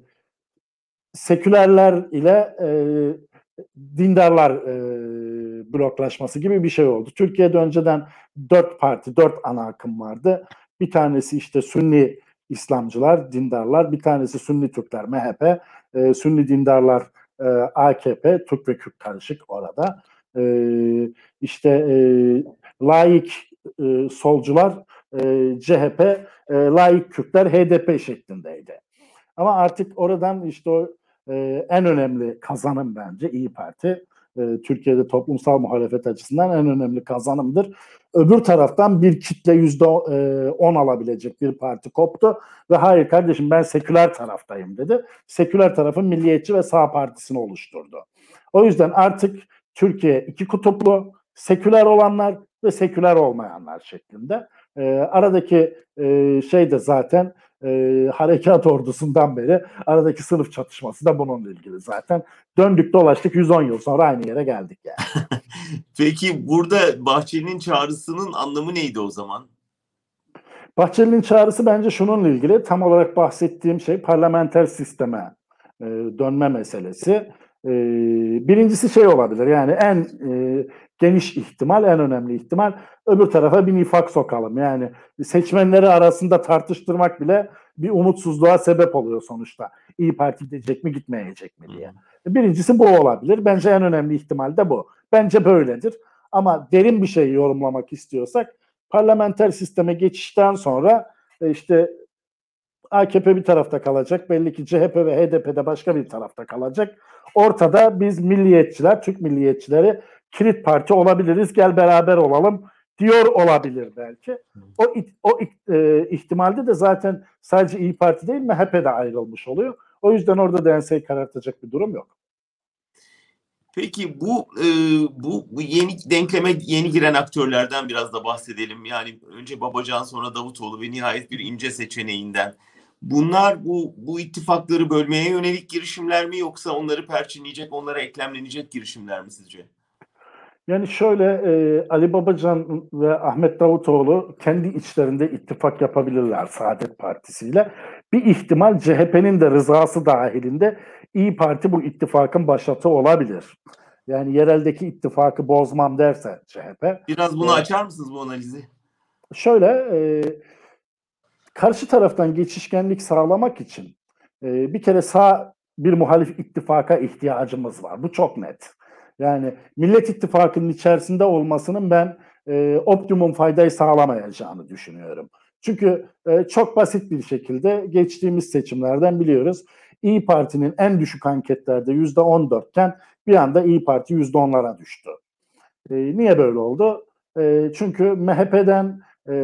B: sekülerler ile e, dindarlar e, bloklaşması gibi bir şey oldu. Türkiye'de önceden dört parti, dört ana akım vardı. Bir tanesi işte Sünni İslamcılar, dindarlar. Bir tanesi Sünni Türkler, MHP. E, Sünni dindarlar, e, AKP, Türk ve Kürt karışık orada. e, işte e, laik e, solcular e, CHP, e, laik Kürtler HDP şeklindeydi. Ama artık oradan işte o e, en önemli kazanım bence İyi Parti. E, Türkiye'de toplumsal muhalefet açısından en önemli kazanımdır. Öbür taraftan bir kitle yüzde e, on alabilecek bir parti koptu ve hayır kardeşim ben seküler taraftayım dedi. Seküler tarafın Milliyetçi ve Sağ Partisi'ni oluşturdu. O yüzden artık Türkiye iki kutuplu, seküler olanlar ve seküler olmayanlar şeklinde. E, aradaki e, şey de zaten e, harekat ordusundan beri aradaki sınıf çatışması da bununla ilgili zaten. Döndük dolaştık 110 yıl sonra aynı yere geldik yani.
A: Peki burada Bahçeli'nin çağrısının anlamı neydi o zaman?
B: Bahçeli'nin çağrısı bence şununla ilgili tam olarak bahsettiğim şey parlamenter sisteme e, dönme meselesi. E, birincisi şey olabilir yani en e, geniş ihtimal, en önemli ihtimal öbür tarafa bir nifak sokalım. Yani seçmenleri arasında tartıştırmak bile bir umutsuzluğa sebep oluyor sonuçta. İyi Parti gidecek mi gitmeyecek mi diye. Birincisi bu olabilir. Bence en önemli ihtimal de bu. Bence böyledir. Ama derin bir şey yorumlamak istiyorsak parlamenter sisteme geçişten sonra e, işte AKP bir tarafta kalacak. Belli ki CHP ve HDP de başka bir tarafta kalacak. Ortada biz milliyetçiler, Türk milliyetçileri kilit parti olabiliriz. Gel beraber olalım diyor olabilir belki. O o e, ihtimalde de zaten sadece İyi Parti değil MHP de ayrılmış oluyor. O yüzden orada da karartacak bir durum yok.
A: Peki bu e, bu bu yeni denkleme yeni giren aktörlerden biraz da bahsedelim. Yani önce Babacan sonra Davutoğlu ve nihayet bir ince seçeneğinden. Bunlar bu bu ittifakları bölmeye yönelik girişimler mi yoksa onları perçinleyecek, onlara eklemlenecek girişimler mi sizce?
B: Yani şöyle e, Ali Babacan ve Ahmet Davutoğlu kendi içlerinde ittifak yapabilirler Saadet Partisi ile. Bir ihtimal CHP'nin de rızası dahilinde İyi Parti bu ittifakın başlatı olabilir. Yani yereldeki ittifakı bozmam derse CHP.
A: Biraz bunu evet. açar mısınız bu analizi?
B: Şöyle e, karşı taraftan geçişkenlik sağlamak için e, bir kere sağ bir muhalif ittifaka ihtiyacımız var. Bu çok net. Yani Millet İttifakı'nın içerisinde olmasının ben e, optimum faydayı sağlamayacağını düşünüyorum. Çünkü e, çok basit bir şekilde geçtiğimiz seçimlerden biliyoruz. İyi Parti'nin en düşük anketlerde yüzde on iken bir anda İyi Parti yüzde onlara düştü. E, niye böyle oldu? E, çünkü MHP'den e,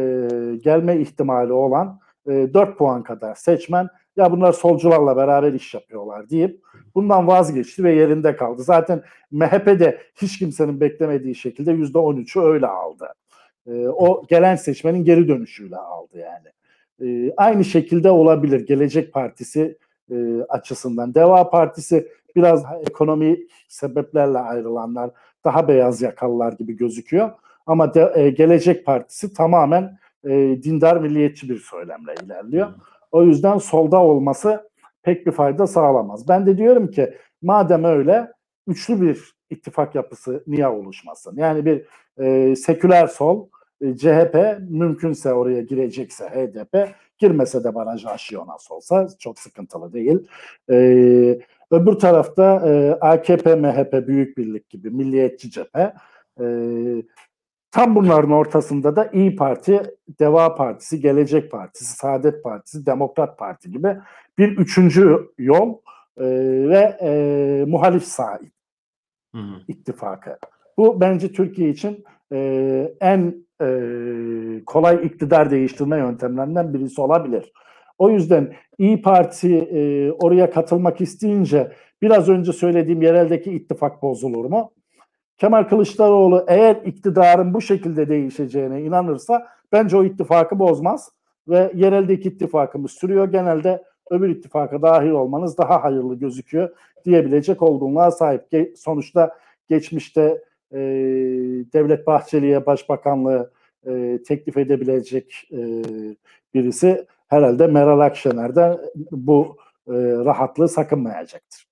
B: gelme ihtimali olan e, 4 puan kadar seçmen ya bunlar solcularla beraber iş yapıyorlar deyip bundan vazgeçti ve yerinde kaldı. Zaten MHP de hiç kimsenin beklemediği şekilde yüzde on üçü öyle aldı. E, o gelen seçmenin geri dönüşüyle aldı yani. E, aynı şekilde olabilir Gelecek Partisi e, açısından. Deva Partisi biraz ekonomi sebeplerle ayrılanlar, daha beyaz yakalılar gibi gözüküyor. Ama de, e, Gelecek Partisi tamamen e, dindar milliyetçi bir söylemle ilerliyor. O yüzden solda olması pek bir fayda sağlamaz. Ben de diyorum ki madem öyle üçlü bir ittifak yapısı niye oluşmasın? Yani bir e, seküler sol, e, CHP mümkünse oraya girecekse HDP, girmese de barajı aşıyor nasıl olsa çok sıkıntılı değil. E, öbür tarafta e, AKP, MHP, Büyük Birlik gibi milliyetçi cephe. E, tam bunların ortasında da İyi Parti, Deva Partisi, Gelecek Partisi, Saadet Partisi, Demokrat Parti gibi bir üçüncü yol e, ve e, muhalif sağ ittifakı. Bu bence Türkiye için e, en e, kolay iktidar değiştirme yöntemlerinden birisi olabilir. O yüzden İyi Parti e, oraya katılmak isteyince biraz önce söylediğim yereldeki ittifak bozulur mu? Kemal Kılıçdaroğlu eğer iktidarın bu şekilde değişeceğine inanırsa bence o ittifakı bozmaz ve yereldeki ittifakımız sürüyor. Genelde öbür ittifaka dahil olmanız daha hayırlı gözüküyor diyebilecek olgunluğa sahip. Sonuçta geçmişte e, Devlet Bahçeli'ye başbakanlığı e, teklif edebilecek e, birisi herhalde Meral Akşener'den bu e, rahatlığı sakınmayacaktır.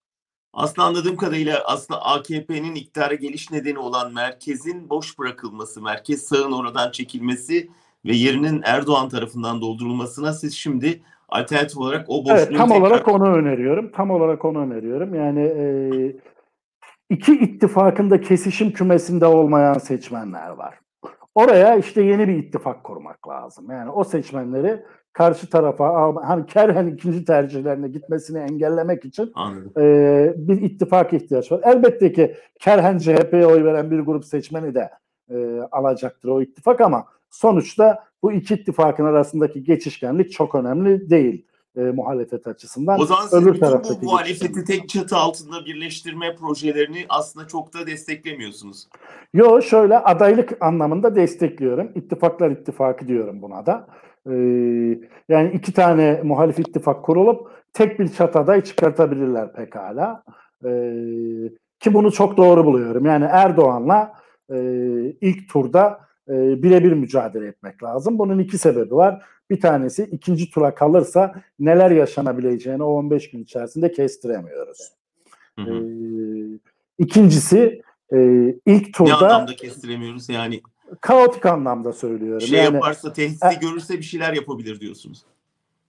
A: Aslında anladığım kadarıyla aslında AKP'nin iktidara geliş nedeni olan merkezin boş bırakılması, merkez sağın oradan çekilmesi ve yerinin Erdoğan tarafından doldurulmasına siz şimdi alternatif olarak o boşluğu
B: evet, tam tekrar... olarak onu öneriyorum. Tam olarak onu öneriyorum. Yani e, iki ittifakında kesişim kümesinde olmayan seçmenler var. Oraya işte yeni bir ittifak kurmak lazım. Yani o seçmenleri karşı tarafa hani kerhen ikinci tercihlerine gitmesini engellemek için e, bir ittifak ihtiyaç var. Elbette ki kerhen CHP'ye oy veren bir grup seçmeni de e, alacaktır o ittifak ama sonuçta bu iki ittifakın arasındaki geçişkenlik çok önemli değil e, muhalefet açısından.
A: O zaman siz bütün bu muhalefeti tek çatı altında birleştirme projelerini aslında çok da desteklemiyorsunuz.
B: Yo şöyle adaylık anlamında destekliyorum. İttifaklar ittifakı diyorum buna da. Ee, yani iki tane muhalif ittifak kurulup tek bir çatı aday çıkartabilirler pekala. Ee, ki bunu çok doğru buluyorum. Yani Erdoğan'la e, ilk turda e, birebir mücadele etmek lazım. Bunun iki sebebi var. Bir tanesi ikinci tura kalırsa neler yaşanabileceğini o 15 gün içerisinde kestiremiyoruz. Hı hı. E, ikincisi e, ilk turda... Ne
A: anlamda kestiremiyoruz yani?
B: Kaotik anlamda söylüyorum.
A: Şey yani, yaparsa, tehdidi e, görürse bir şeyler yapabilir diyorsunuz.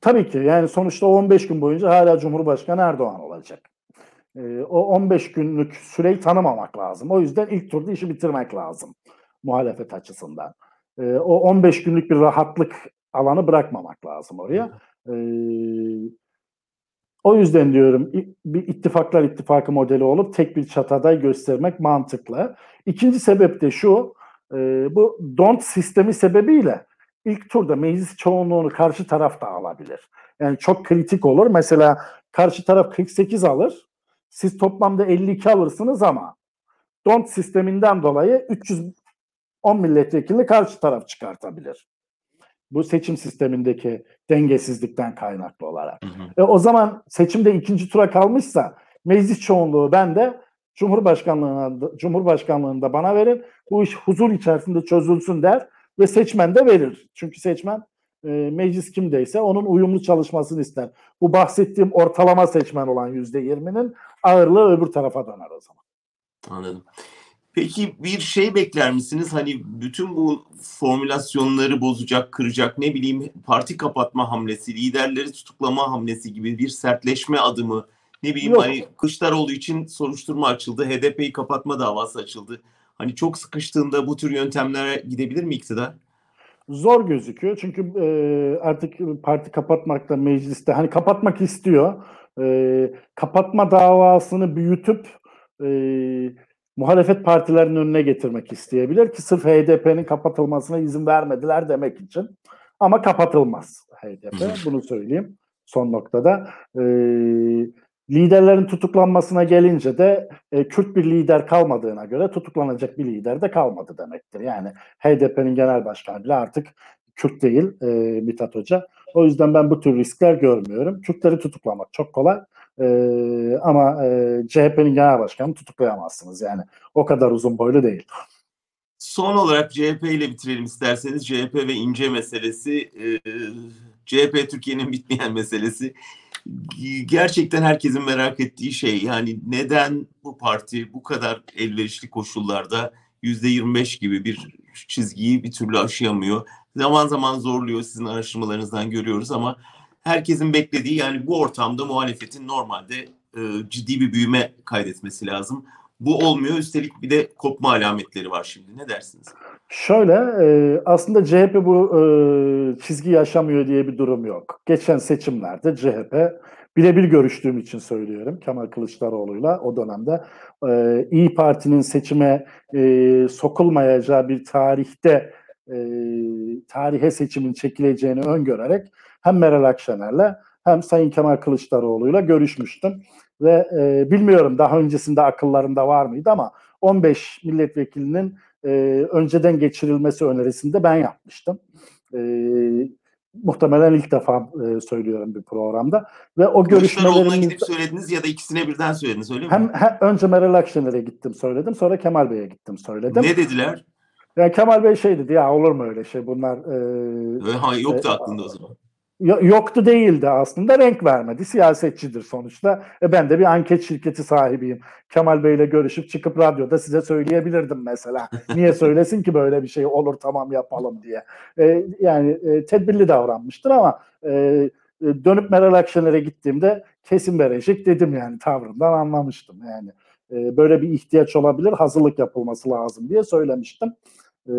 B: Tabii ki yani sonuçta o 15 gün boyunca hala Cumhurbaşkanı Erdoğan olacak. E, o 15 günlük süreyi tanımamak lazım. O yüzden ilk turda işi bitirmek lazım muhalefet açısından. E, o 15 günlük bir rahatlık alanı bırakmamak lazım oraya. E, o yüzden diyorum bir ittifaklar ittifakı modeli olup tek bir çatada göstermek mantıklı. İkinci sebep de şu, e, bu don't sistemi sebebiyle ilk turda meclis çoğunluğunu karşı taraf da alabilir. Yani çok kritik olur. Mesela karşı taraf 48 alır, siz toplamda 52 alırsınız ama don't sisteminden dolayı 310 milletvekilini karşı taraf çıkartabilir bu seçim sistemindeki dengesizlikten kaynaklı olarak. Hı hı. E, o zaman seçimde ikinci tura kalmışsa meclis çoğunluğu ben de Cumhurbaşkanlığına Cumhurbaşkanlığında bana verin. Bu iş huzur içerisinde çözülsün der ve seçmen de verir. Çünkü seçmen e, meclis kimdeyse onun uyumlu çalışmasını ister. Bu bahsettiğim ortalama seçmen olan yüzde yirminin ağırlığı öbür tarafa döner o zaman.
A: Anladım. Peki bir şey bekler misiniz? Hani bütün bu formülasyonları bozacak, kıracak ne bileyim parti kapatma hamlesi, liderleri tutuklama hamlesi gibi bir sertleşme adımı ne bileyim Yok. hani Kılıçdaroğlu için soruşturma açıldı, HDP'yi kapatma davası açıldı. Hani çok sıkıştığında bu tür yöntemlere gidebilir mi iktidar?
B: Zor gözüküyor çünkü e, artık parti kapatmakta mecliste hani kapatmak istiyor. E, kapatma davasını büyütüp e, muhalefet partilerinin önüne getirmek isteyebilir ki sırf HDP'nin kapatılmasına izin vermediler demek için. Ama kapatılmaz HDP. Bunu söyleyeyim son noktada. Ee, liderlerin tutuklanmasına gelince de e, Kürt bir lider kalmadığına göre tutuklanacak bir lider de kalmadı demektir. Yani HDP'nin genel başkanı bile artık Kürt değil e, Mithat Hoca. O yüzden ben bu tür riskler görmüyorum. Kürtleri tutuklamak çok kolay. E, ama e, CHP'nin genel başkanını tutuklayamazsınız. Yani o kadar uzun boylu değil.
A: Son olarak CHP ile bitirelim isterseniz. CHP ve ince meselesi, e, CHP Türkiye'nin bitmeyen meselesi. Gerçekten herkesin merak ettiği şey. Yani neden bu parti bu kadar elverişli koşullarda yüzde 25 gibi bir çizgiyi bir türlü aşıyamıyor. Zaman zaman zorluyor sizin araştırmalarınızdan görüyoruz ama herkesin beklediği yani bu ortamda muhalefetin normalde e, ciddi bir büyüme kaydetmesi lazım. Bu olmuyor. Üstelik bir de kopma alametleri var şimdi. Ne dersiniz?
B: Şöyle e, aslında CHP bu e, çizgi yaşamıyor diye bir durum yok. Geçen seçimlerde CHP birebir görüştüğüm için söylüyorum Kemal Kılıçdaroğlu'yla o dönemde e, İyi Parti'nin seçime e, sokulmayacağı bir tarihte e, tarihe seçimin çekileceğini öngörerek hem Meral Akşener'le hem Sayın Kemal Kılıçdaroğlu'yla görüşmüştüm. Ve e, bilmiyorum daha öncesinde akıllarında var mıydı ama 15 milletvekilinin e, önceden geçirilmesi önerisinde ben yapmıştım. E, muhtemelen ilk defa e, söylüyorum bir programda. Ve o görüşmelerin
A: gidip söylediniz ya da ikisine birden söylediniz öyle mi?
B: Hem, hem önce Meral Akşener'e gittim söyledim sonra Kemal Bey'e gittim söyledim.
A: Ne dediler?
B: Yani Kemal Bey şey dedi ya olur mu öyle şey bunlar.
A: E, ha, yoktu e, aklında o zaman
B: yoktu değildi aslında renk vermedi. Siyasetçidir sonuçta. E ben de bir anket şirketi sahibiyim. Kemal Bey ile görüşüp çıkıp radyoda size söyleyebilirdim mesela. Niye söylesin ki böyle bir şey olur tamam yapalım diye. E, yani e, tedbirli davranmıştır ama e, dönüp Meral Akşener'e gittiğimde kesin verecek dedim yani tavrından anlamıştım yani. e, böyle bir ihtiyaç olabilir, hazırlık yapılması lazım diye söylemiştim. E,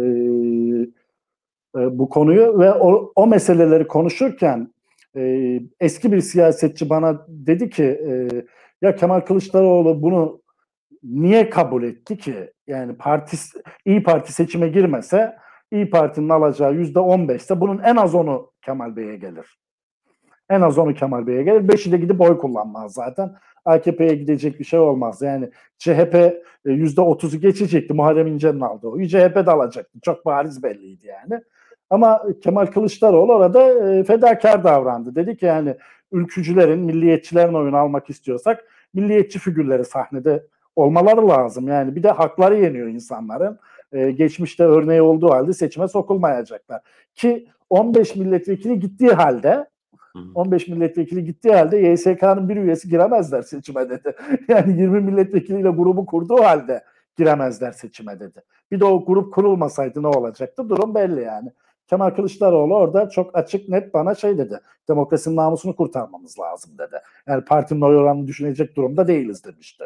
B: e, bu konuyu ve o, o meseleleri konuşurken e, eski bir siyasetçi bana dedi ki e, ya Kemal Kılıçdaroğlu bunu niye kabul etti ki? Yani parti İyi Parti seçime girmese İyi Parti'nin alacağı yüzde on beşse bunun en az onu Kemal Bey'e gelir. En az onu Kemal Bey'e gelir. Beşi de gidip oy kullanmaz zaten. AKP'ye gidecek bir şey olmaz. Yani CHP e, yüzde otuzu geçecekti. Muharrem İnce'nin aldığı oyu. CHP de alacaktı. Çok bariz belliydi yani. Ama Kemal Kılıçdaroğlu orada e, fedakar davrandı. Dedi ki yani ülkücülerin, milliyetçilerin oyunu almak istiyorsak milliyetçi figürleri sahnede olmaları lazım. Yani bir de hakları yeniyor insanların. Ee, geçmişte örneği olduğu halde seçime sokulmayacaklar. Ki 15 milletvekili gittiği halde 15 milletvekili gittiği halde YSK'nın bir üyesi giremezler seçime dedi. Yani 20 milletvekiliyle grubu kurduğu halde giremezler seçime dedi. Bir de o grup kurulmasaydı ne olacaktı? Durum belli yani. Kemal Kılıçdaroğlu orada çok açık net bana şey dedi. Demokrasinin namusunu kurtarmamız lazım dedi. Yani partinin oy oranını düşünecek durumda değiliz demişti.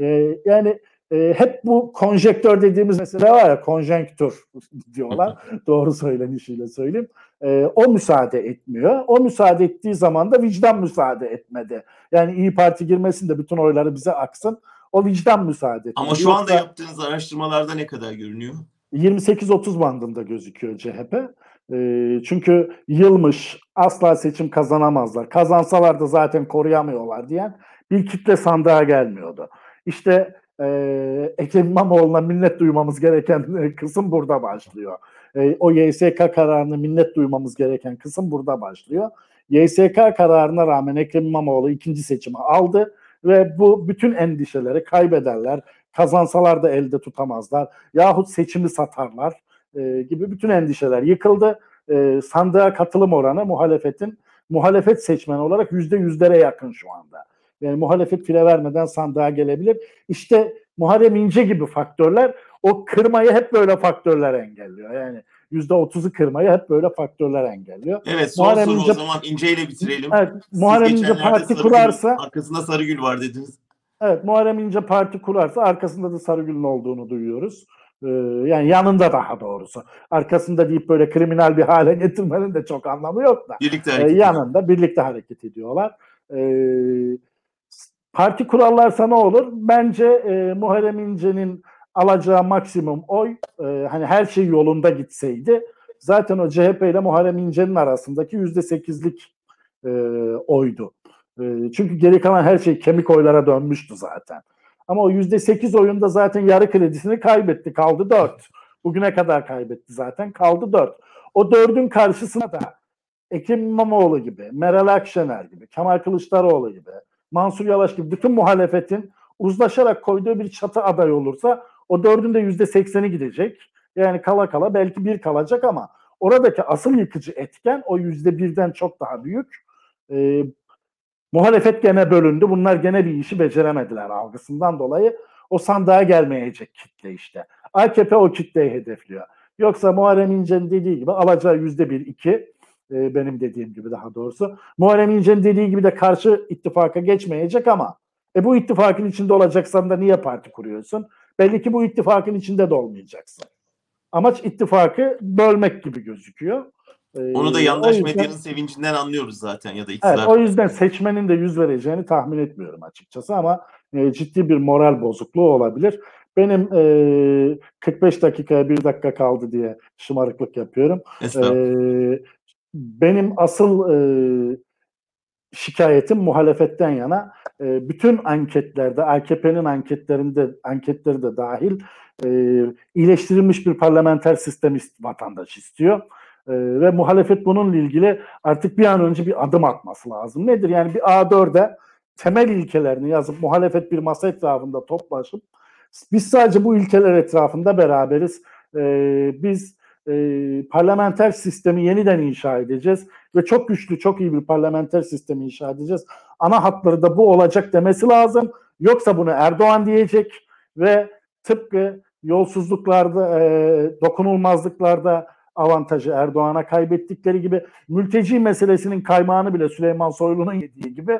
B: Ee, yani e, hep bu konjektör dediğimiz mesele var ya konjenktür diyorlar. Doğru söylenişiyle söyleyeyim. E, o müsaade etmiyor. O müsaade ettiği zaman da vicdan müsaade etmedi. Yani İyi Parti girmesin de bütün oyları bize aksın. O vicdan müsaade etmedi.
A: Ama şu anda yaptığınız araştırmalarda ne kadar görünüyor?
B: 28-30 bandında gözüküyor CHP. E, çünkü yılmış asla seçim kazanamazlar. Kazansalar da zaten koruyamıyorlar diyen bir kitle sandığa gelmiyordu. İşte e, Ekrem İmamoğlu'na minnet duymamız gereken kısım burada başlıyor. E, o YSK kararını minnet duymamız gereken kısım burada başlıyor. YSK kararına rağmen Ekrem İmamoğlu ikinci seçimi aldı ve bu bütün endişeleri kaybederler, kazansalar da elde tutamazlar yahut seçimi satarlar e, gibi bütün endişeler yıkıldı. E, sandığa katılım oranı muhalefetin muhalefet seçmen olarak yüzde yüzlere yakın şu anda. Yani muhalefet file vermeden sandığa gelebilir. İşte Muharrem İnce gibi faktörler o kırmayı hep böyle faktörler engelliyor. Yani yüzde otuzu kırmayı hep böyle faktörler engelliyor.
A: Evet son Muharrem soru İnce, o zaman İnce ile bitirelim.
B: Evet, Muharrem İnce parti kurarsa
A: arkasında Sarıgül var dediniz.
B: Evet Muharrem İnce parti kurarsa arkasında da Sarıgül'ün olduğunu duyuyoruz. Ee, yani yanında daha doğrusu. Arkasında deyip böyle kriminal bir hale getirmenin de çok anlamı yok da.
A: Birlikte hareket
B: ee, yanında birlikte hareket ediyorlar. Ee, Parti kurallarsa ne olur? Bence e, Muharrem İnce'nin alacağı maksimum oy e, hani her şey yolunda gitseydi zaten o CHP ile Muharrem İnce'nin arasındaki yüzde sekizlik e, oydu. E, çünkü geri kalan her şey kemik oylara dönmüştü zaten. Ama o yüzde sekiz oyunda zaten yarı kredisini kaybetti. Kaldı dört. Bugüne kadar kaybetti zaten. Kaldı dört. O dördün karşısına da Ekrem İmamoğlu gibi, Meral Akşener gibi, Kemal Kılıçdaroğlu gibi, Mansur Yavaş gibi bütün muhalefetin uzlaşarak koyduğu bir çatı aday olursa o dördün de yüzde sekseni gidecek. Yani kala kala belki bir kalacak ama oradaki asıl yıkıcı etken o yüzde birden çok daha büyük. Ee, muhalefet gene bölündü. Bunlar gene bir işi beceremediler algısından dolayı. O sandığa gelmeyecek kitle işte. AKP o kitleyi hedefliyor. Yoksa Muharrem İnce'nin dediği gibi alacağı yüzde bir, iki e, benim dediğim gibi daha doğrusu. Muharrem İnce'nin dediği gibi de karşı ittifaka geçmeyecek ama e, bu ittifakın içinde olacaksan da niye parti kuruyorsun? Belli ki bu ittifakın içinde de olmayacaksın. Amaç ittifakı bölmek gibi gözüküyor.
A: Ee, Onu da yandaş yüzden, medyanın sevincinden anlıyoruz zaten ya da iktidar.
B: Evet, o yüzden seçmenin de yüz vereceğini tahmin etmiyorum açıkçası ama e, ciddi bir moral bozukluğu olabilir. Benim e, 45 dakikaya bir dakika kaldı diye şımarıklık yapıyorum. E, benim asıl e, şikayetim muhalefetten yana. E, bütün anketlerde, AKP'nin anketlerinde, anketleri de dahil e, iyileştirilmiş bir parlamenter sistem vatandaş istiyor. E, ve muhalefet bununla ilgili artık bir an önce bir adım atması lazım. Nedir? Yani bir A4'e temel ilkelerini yazıp muhalefet bir masa etrafında toplaşıp biz sadece bu ilkeler etrafında beraberiz. E, biz e, parlamenter sistemi yeniden inşa edeceğiz ve çok güçlü, çok iyi bir parlamenter sistemi inşa edeceğiz. Ana hatları da bu olacak demesi lazım. Yoksa bunu Erdoğan diyecek ve tıpkı yolsuzluklarda, e, dokunulmazlıklarda avantajı Erdoğan'a kaybettikleri gibi mülteci meselesinin kaymağını bile Süleyman Soylu'nun yediği gibi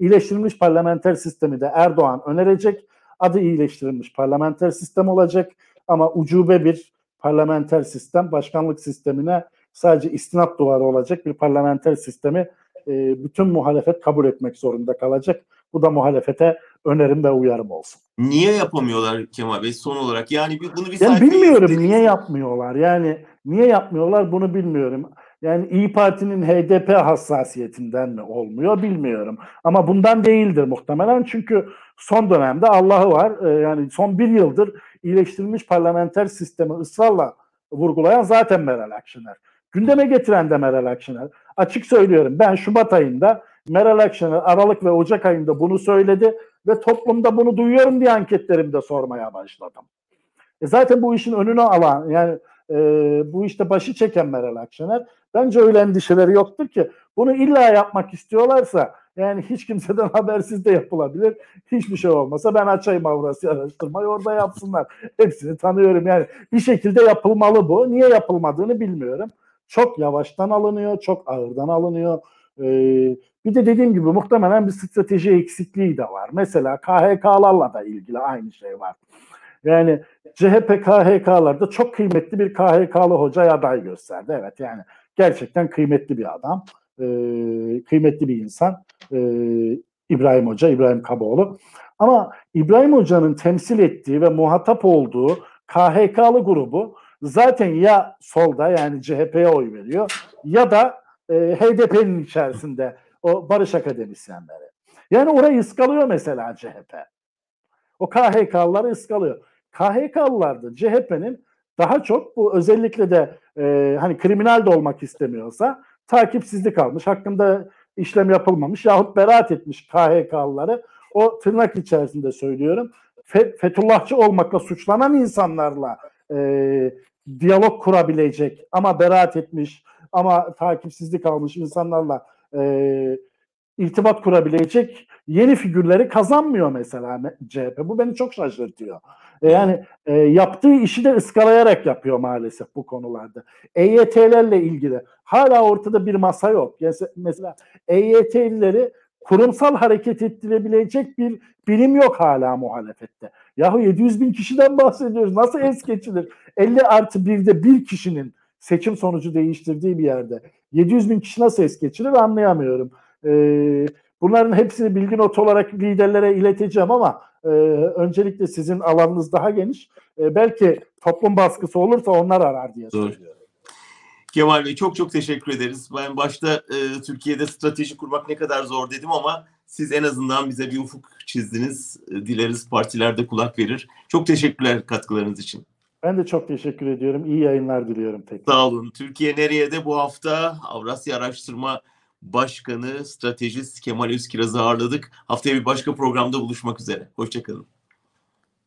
B: iyileştirilmiş parlamenter sistemi de Erdoğan önerecek. adı iyileştirilmiş parlamenter sistem olacak ama ucube bir parlamenter sistem başkanlık sistemine sadece istinat duvarı olacak bir parlamenter sistemi e, bütün muhalefet kabul etmek zorunda kalacak. Bu da muhalefete önerim ve uyarım olsun.
A: Niye yapamıyorlar Kemal Bey son olarak? Yani bunu bir
B: Yani bilmiyorum niye yapmıyorlar. Yani niye yapmıyorlar bunu bilmiyorum. Yani İyi Parti'nin HDP hassasiyetinden mi olmuyor bilmiyorum. Ama bundan değildir muhtemelen çünkü son dönemde Allah'ı var. Ee, yani son bir yıldır iyileştirilmiş parlamenter sistemi ısrarla vurgulayan zaten Meral Akşener. Gündeme getiren de Meral Akşener. Açık söylüyorum ben Şubat ayında Meral Akşener Aralık ve Ocak ayında bunu söyledi ve toplumda bunu duyuyorum diye anketlerimde sormaya başladım. E zaten bu işin önünü alan yani e, bu işte başı çeken Meral Akşener bence öyle endişeleri yoktur ki bunu illa yapmak istiyorlarsa yani hiç kimseden habersiz de yapılabilir. Hiçbir şey olmasa ben açayım Avrasya araştırmayı orada yapsınlar. Hepsini tanıyorum yani bir şekilde yapılmalı bu. Niye yapılmadığını bilmiyorum. Çok yavaştan alınıyor, çok ağırdan alınıyor. Ee, bir de dediğim gibi muhtemelen bir strateji eksikliği de var. Mesela KHK'larla da ilgili aynı şey var. Yani CHP KHK'larda çok kıymetli bir KHK'lı hoca aday gösterdi. Evet yani gerçekten kıymetli bir adam. Ee, kıymetli bir insan. Ee, İbrahim Hoca, İbrahim Kaboğlu. Ama İbrahim Hoca'nın temsil ettiği ve muhatap olduğu KHK'lı grubu zaten ya solda yani CHP'ye oy veriyor ya da e, HDP'nin içerisinde o barış akademisyenleri. Yani orayı ıskalıyor mesela CHP. O KHK'lıları ıskalıyor. KHK'lılar da CHP'nin daha çok bu özellikle de e, hani kriminal de olmak istemiyorsa takipsizlik almış, hakkında işlem yapılmamış yahut beraat etmiş KHK'lıları o tırnak içerisinde söylüyorum. Fe- olmakla suçlanan insanlarla e, diyalog kurabilecek ama beraat etmiş ama takipsizlik almış insanlarla e, irtibat kurabilecek yeni figürleri kazanmıyor mesela CHP. Bu beni çok şaşırtıyor. E, Yani e, yaptığı işi de ıskalayarak yapıyor maalesef bu konularda. EYT'lerle ilgili hala ortada bir masa yok. Mesela EYT'lileri kurumsal hareket ettirebilecek bir birim yok hala muhalefette. Yahu 700 bin kişiden bahsediyoruz. Nasıl es geçilir? 50 artı 1'de bir kişinin seçim sonucu değiştirdiği bir yerde 700 bin kişi nasıl es geçirir anlayamıyorum. Ee, bunların hepsini bilgi notu olarak liderlere ileteceğim ama e, öncelikle sizin alanınız daha geniş. E, belki toplum baskısı olursa onlar arar diye
A: Doğru.
B: söylüyorum.
A: Kemal Bey çok çok teşekkür ederiz. Ben başta e, Türkiye'de strateji kurmak ne kadar zor dedim ama siz en azından bize bir ufuk çizdiniz. E, dileriz partilerde kulak verir. Çok teşekkürler katkılarınız için.
B: Ben de çok teşekkür ediyorum. İyi yayınlar diliyorum tekrar.
A: Sağ olun. Türkiye nereye de bu hafta Avrasya Araştırma Başkanı, stratejist Kemal Özkiraz'ı ağırladık. Haftaya bir başka programda buluşmak üzere. Hoşçakalın.